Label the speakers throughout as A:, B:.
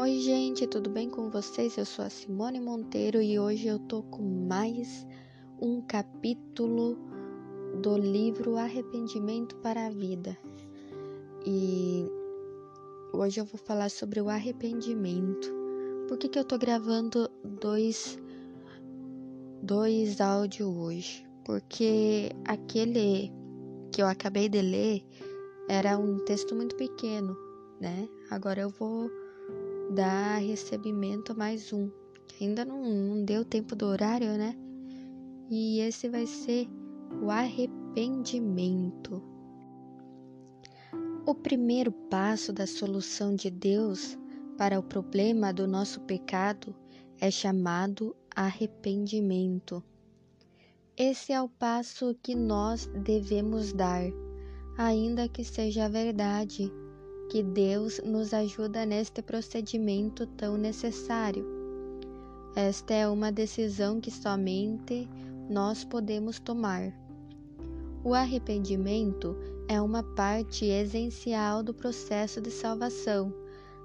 A: Oi, gente, tudo bem com vocês? Eu sou a Simone Monteiro e hoje eu tô com mais um capítulo do livro Arrependimento para a Vida. E hoje eu vou falar sobre o arrependimento. Por que, que eu tô gravando dois, dois áudios hoje? Porque aquele que eu acabei de ler era um texto muito pequeno, né? Agora eu vou dar recebimento a mais um. Ainda não, não deu tempo do horário, né? E esse vai ser o arrependimento. O primeiro passo da solução de Deus para o problema do nosso pecado é chamado arrependimento. Esse é o passo que nós devemos dar, ainda que seja verdade que Deus nos ajuda neste procedimento tão necessário. Esta é uma decisão que somente nós podemos tomar. O arrependimento é uma parte essencial do processo de salvação.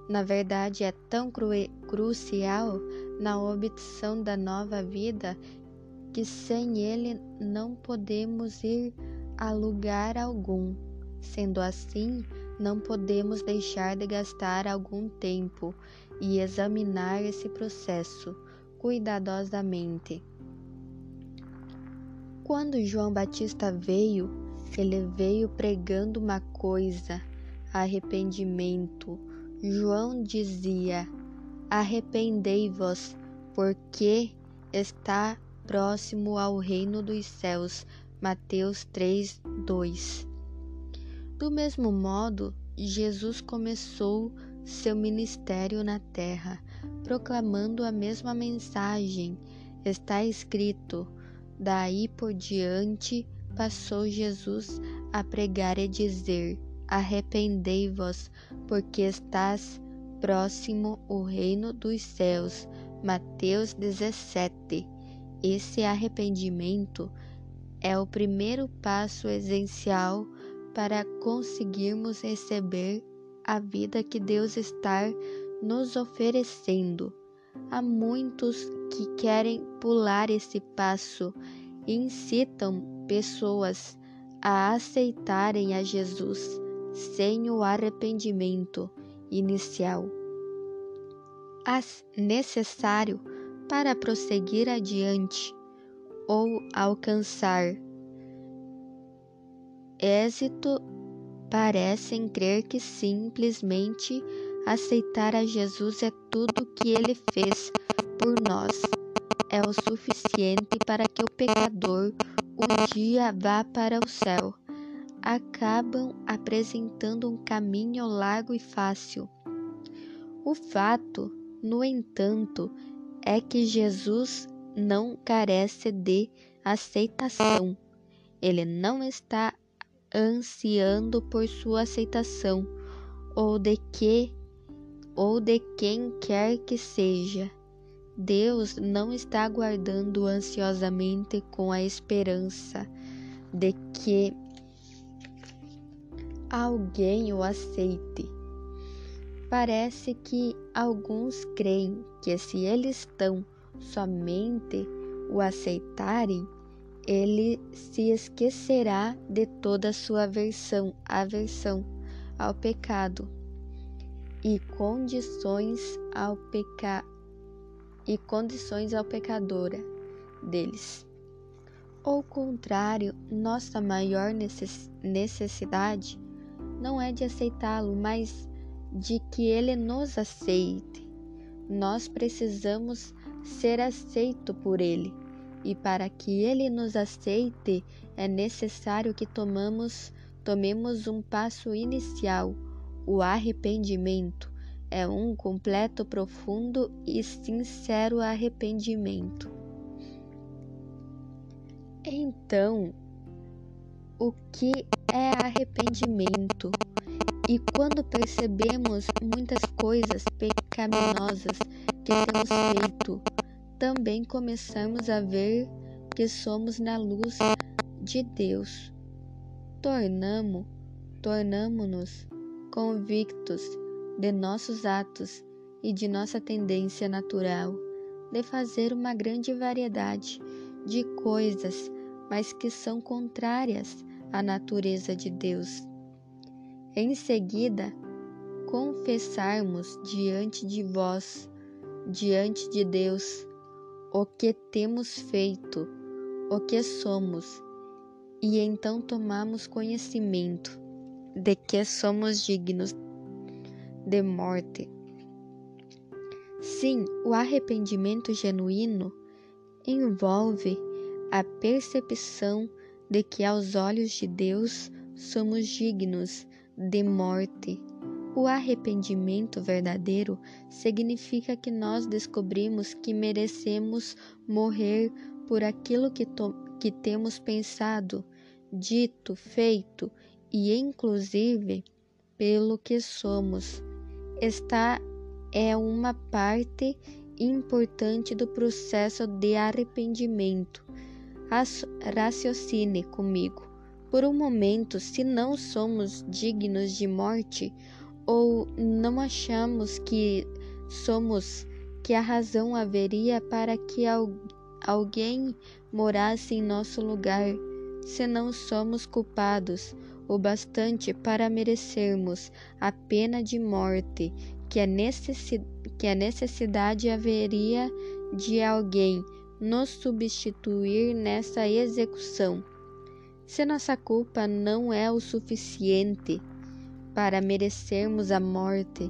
A: Na verdade, é tão crucial na obtenção da nova vida que sem ele não podemos ir a lugar algum. Sendo assim, não podemos deixar de gastar algum tempo e examinar esse processo cuidadosamente. Quando João Batista veio, ele veio pregando uma coisa: arrependimento. João dizia: Arrependei-vos, porque está próximo ao reino dos céus. Mateus 3, 2. Do mesmo modo, Jesus começou seu ministério na terra, proclamando a mesma mensagem. Está escrito: Daí por diante passou Jesus a pregar e dizer: Arrependei-vos, porque estás próximo o reino dos céus. Mateus 17. Esse arrependimento é o primeiro passo essencial para conseguirmos receber a vida que Deus está nos oferecendo. Há muitos que querem pular esse passo e incitam pessoas a aceitarem a Jesus sem o arrependimento inicial. As necessário para prosseguir adiante ou alcançar êxito parecem crer que simplesmente aceitar a Jesus é tudo que ele fez por nós. É o suficiente para que o pecador um dia vá para o céu. Acabam apresentando um caminho largo e fácil. O fato, no entanto, é que Jesus não carece de aceitação. Ele não está ansiando por sua aceitação, ou de que ou de quem quer que seja. Deus não está aguardando ansiosamente com a esperança de que alguém o aceite. Parece que alguns creem que se eles estão somente o aceitarem, ele se esquecerá de toda a sua aversão, aversão ao pecado e condições ao peca e condições ao pecadora deles. Ao contrário, nossa maior necessidade não é de aceitá-lo, mas de que ele nos aceite. Nós precisamos ser aceito por ele e para que ele nos aceite, é necessário que tomamos, tomemos um passo inicial. O arrependimento é um completo, profundo e sincero arrependimento. Então, o que é arrependimento? E quando percebemos muitas coisas pecaminosas que temos feito, também começamos a ver que somos na luz de Deus. Tornamo, tornamo-nos convictos de nossos atos e de nossa tendência natural de fazer uma grande variedade de coisas, mas que são contrárias à natureza de Deus. Em seguida, confessarmos diante de vós, diante de Deus, o que temos feito, o que somos, e então tomamos conhecimento de que somos dignos de morte. Sim, o arrependimento genuíno envolve a percepção de que, aos olhos de Deus, somos dignos de morte. O arrependimento verdadeiro significa que nós descobrimos que merecemos morrer por aquilo que, que temos pensado, dito, feito e, inclusive, pelo que somos. Esta é uma parte importante do processo de arrependimento. Raciocine comigo. Por um momento, se não somos dignos de morte ou não achamos que somos, que a razão haveria para que alguém morasse em nosso lugar, se não somos culpados o bastante para merecermos a pena de morte que a, que a necessidade haveria de alguém nos substituir nessa execução. Se nossa culpa não é o suficiente para merecermos a morte,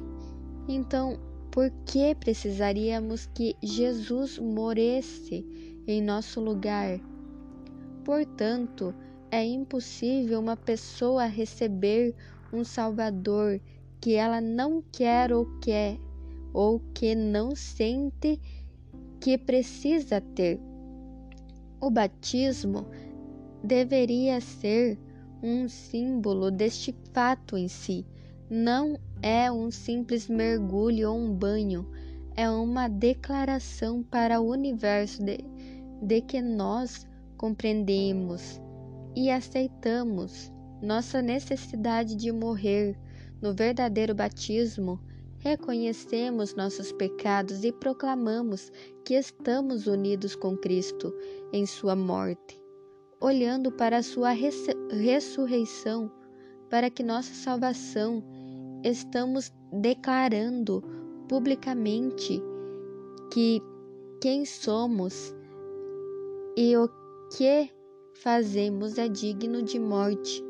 A: então por que precisaríamos que Jesus morresse em nosso lugar? Portanto, é impossível uma pessoa receber um Salvador que ela não quer ou quer, ou que não sente que precisa ter. O batismo deveria ser um símbolo deste fato em si. Não é um simples mergulho ou um banho, é uma declaração para o universo de, de que nós compreendemos e aceitamos nossa necessidade de morrer no verdadeiro batismo. Reconhecemos nossos pecados e proclamamos que estamos unidos com Cristo em Sua morte, olhando para a Sua res ressurreição, para que nossa salvação, estamos declarando publicamente que quem somos e o que fazemos é digno de morte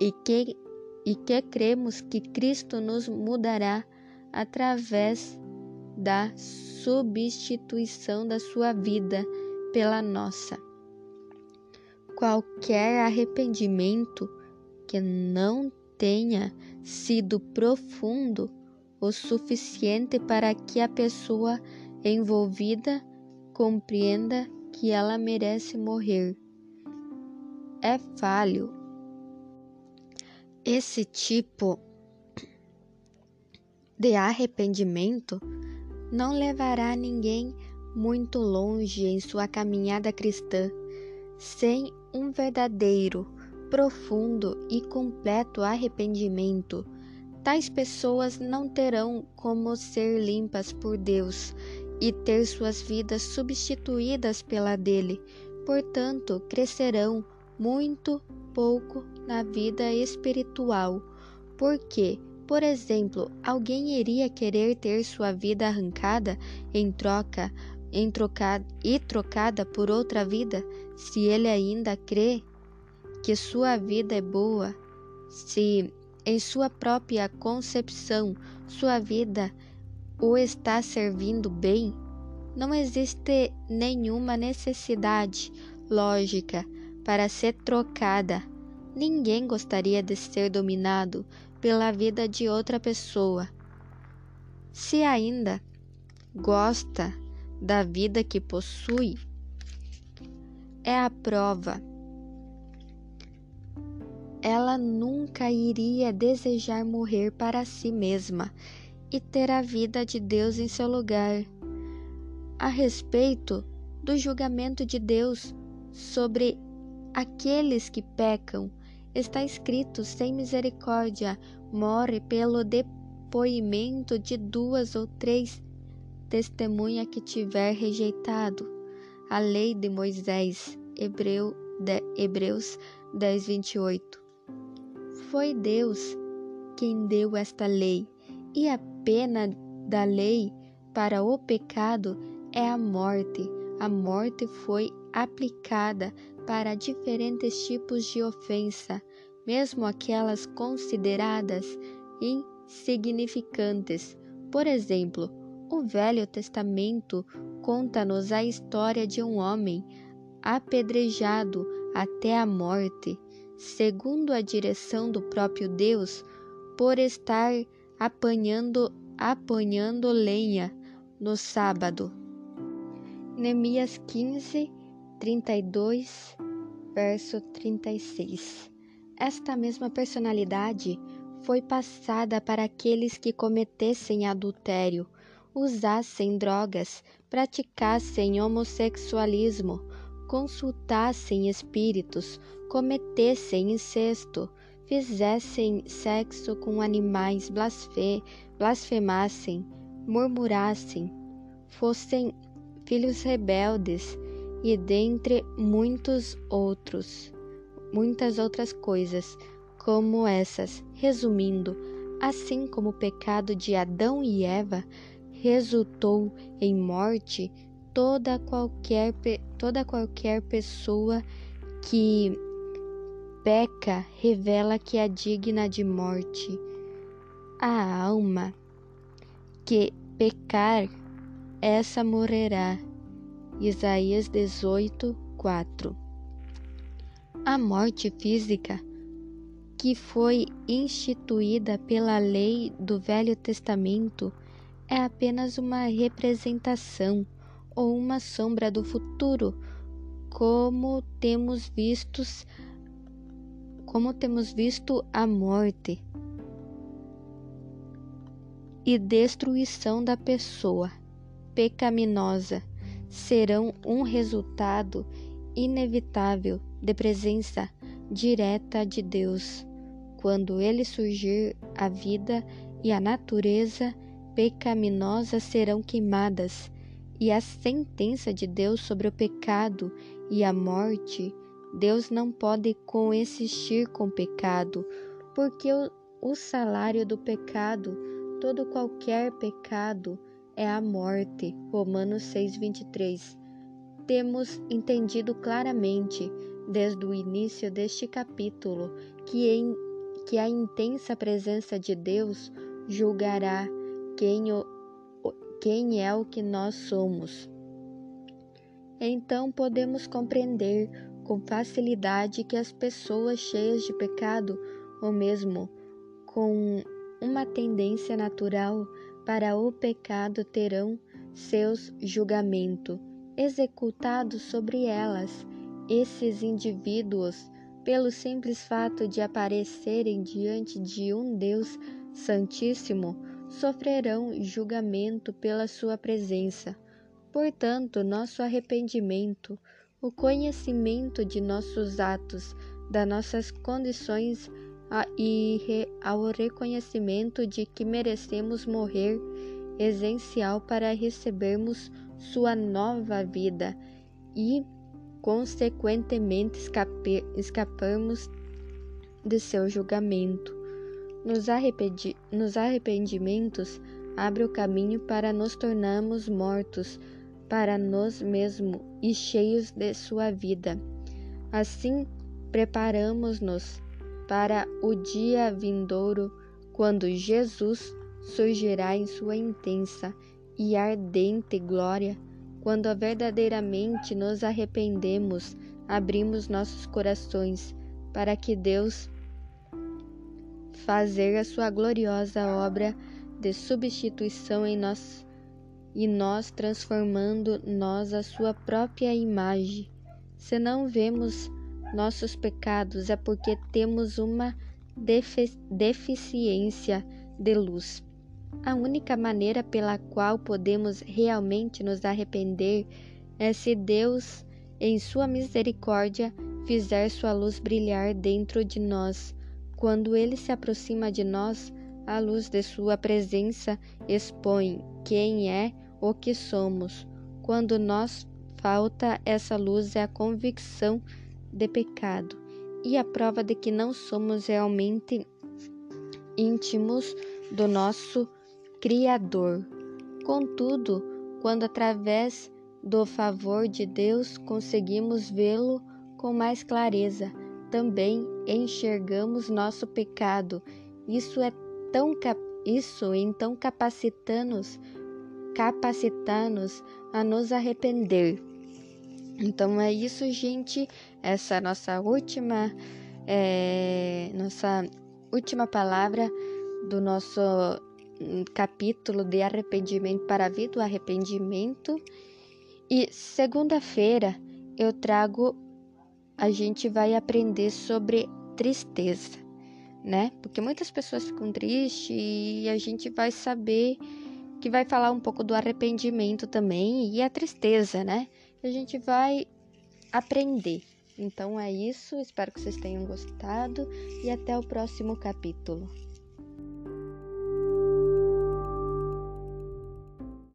A: e que, e que cremos que Cristo nos mudará através da substituição da sua vida pela nossa. Qualquer arrependimento que não tenha sido profundo o suficiente para que a pessoa envolvida compreenda que ela merece morrer é falho. Esse tipo de arrependimento não levará ninguém muito longe em sua caminhada cristã sem um verdadeiro, profundo e completo arrependimento. Tais pessoas não terão como ser limpas por Deus e ter suas vidas substituídas pela dele, portanto, crescerão muito pouco na vida espiritual, porque, por exemplo, alguém iria querer ter sua vida arrancada em troca, trocada e trocada por outra vida, se ele ainda crê que sua vida é boa, se em sua própria concepção sua vida o está servindo bem, não existe nenhuma necessidade lógica para ser trocada. Ninguém gostaria de ser dominado pela vida de outra pessoa. Se ainda gosta da vida que possui, é a prova. Ela nunca iria desejar morrer para si mesma e ter a vida de Deus em seu lugar. A respeito do julgamento de Deus sobre aqueles que pecam, está escrito: sem misericórdia, morre pelo de depoimento de duas ou três testemunha que tiver rejeitado a lei de Moisés. Hebreu, de, Hebreus 10, 28. Foi Deus quem deu esta lei, e a pena da lei para o pecado é a morte. A morte foi aplicada para diferentes tipos de ofensa, mesmo aquelas consideradas insignificantes. Por exemplo, o Velho Testamento conta-nos a história de um homem apedrejado até a morte, segundo a direção do próprio Deus, por estar apanhando apanhando lenha no sábado. Neemias 15, 32, verso 36. Esta mesma personalidade foi passada para aqueles que cometessem adultério, usassem drogas, praticassem homossexualismo, consultassem espíritos, cometessem incesto, fizessem sexo com animais, blasfe, blasfemassem, murmurassem, fossem filhos rebeldes e dentre muitos outros, muitas outras coisas como essas. Resumindo, assim como o pecado de Adão e Eva resultou em morte, toda qualquer, toda qualquer pessoa que peca revela que é digna de morte. A alma que pecar, essa morrerá. Isaías 18, 4 A morte física que foi instituída pela lei do Velho Testamento é apenas uma representação ou uma sombra do futuro, como temos vistos como temos visto a morte e destruição da pessoa pecaminosa serão um resultado inevitável de presença direta de Deus. Quando ele surgir, a vida e a natureza pecaminosa serão queimadas, e a sentença de Deus sobre o pecado e a morte, Deus não pode coexistir com o pecado, porque o, o salário do pecado, todo qualquer pecado, é a morte. Romanos 6:23. Temos entendido claramente desde o início deste capítulo que em que a intensa presença de Deus julgará quem, o, quem é o que nós somos. Então podemos compreender com facilidade que as pessoas cheias de pecado, ou mesmo com uma tendência natural para o pecado, terão seus julgamentos executados sobre elas. Esses indivíduos pelo simples fato de aparecerem diante de um Deus Santíssimo, sofrerão julgamento pela sua presença. Portanto, nosso arrependimento, o conhecimento de nossos atos, das nossas condições e ao reconhecimento de que merecemos morrer, essencial para recebermos sua nova vida e consequentemente escapamos de seu julgamento. Nos, arrependi, nos arrependimentos abre o caminho para nos tornarmos mortos para nós mesmos e cheios de sua vida. Assim, preparamos-nos para o dia vindouro, quando Jesus surgirá em sua intensa e ardente glória quando verdadeiramente nos arrependemos, abrimos nossos corações para que Deus fazer a sua gloriosa obra de substituição em nós e nós transformando nós a sua própria imagem. Se não vemos nossos pecados é porque temos uma defi deficiência de luz. A única maneira pela qual podemos realmente nos arrepender é se Deus, em Sua misericórdia, fizer Sua luz brilhar dentro de nós. Quando Ele se aproxima de nós, a luz de Sua presença expõe quem é o que somos. Quando nos falta essa luz é a convicção de pecado e a prova de que não somos realmente íntimos do nosso Criador. Contudo, quando através do favor de Deus conseguimos vê-lo com mais clareza, também enxergamos nosso pecado. Isso é tão isso então capacita-nos capacita-nos a nos arrepender. Então é isso, gente. Essa é nossa última é, nossa última palavra do nosso hum, capítulo de arrependimento para a vida, o arrependimento. E segunda-feira eu trago, a gente vai aprender sobre tristeza, né? Porque muitas pessoas ficam tristes e a gente vai saber que vai falar um pouco do arrependimento também e a tristeza, né? A gente vai aprender. Então é isso, espero que vocês tenham gostado e até o próximo capítulo.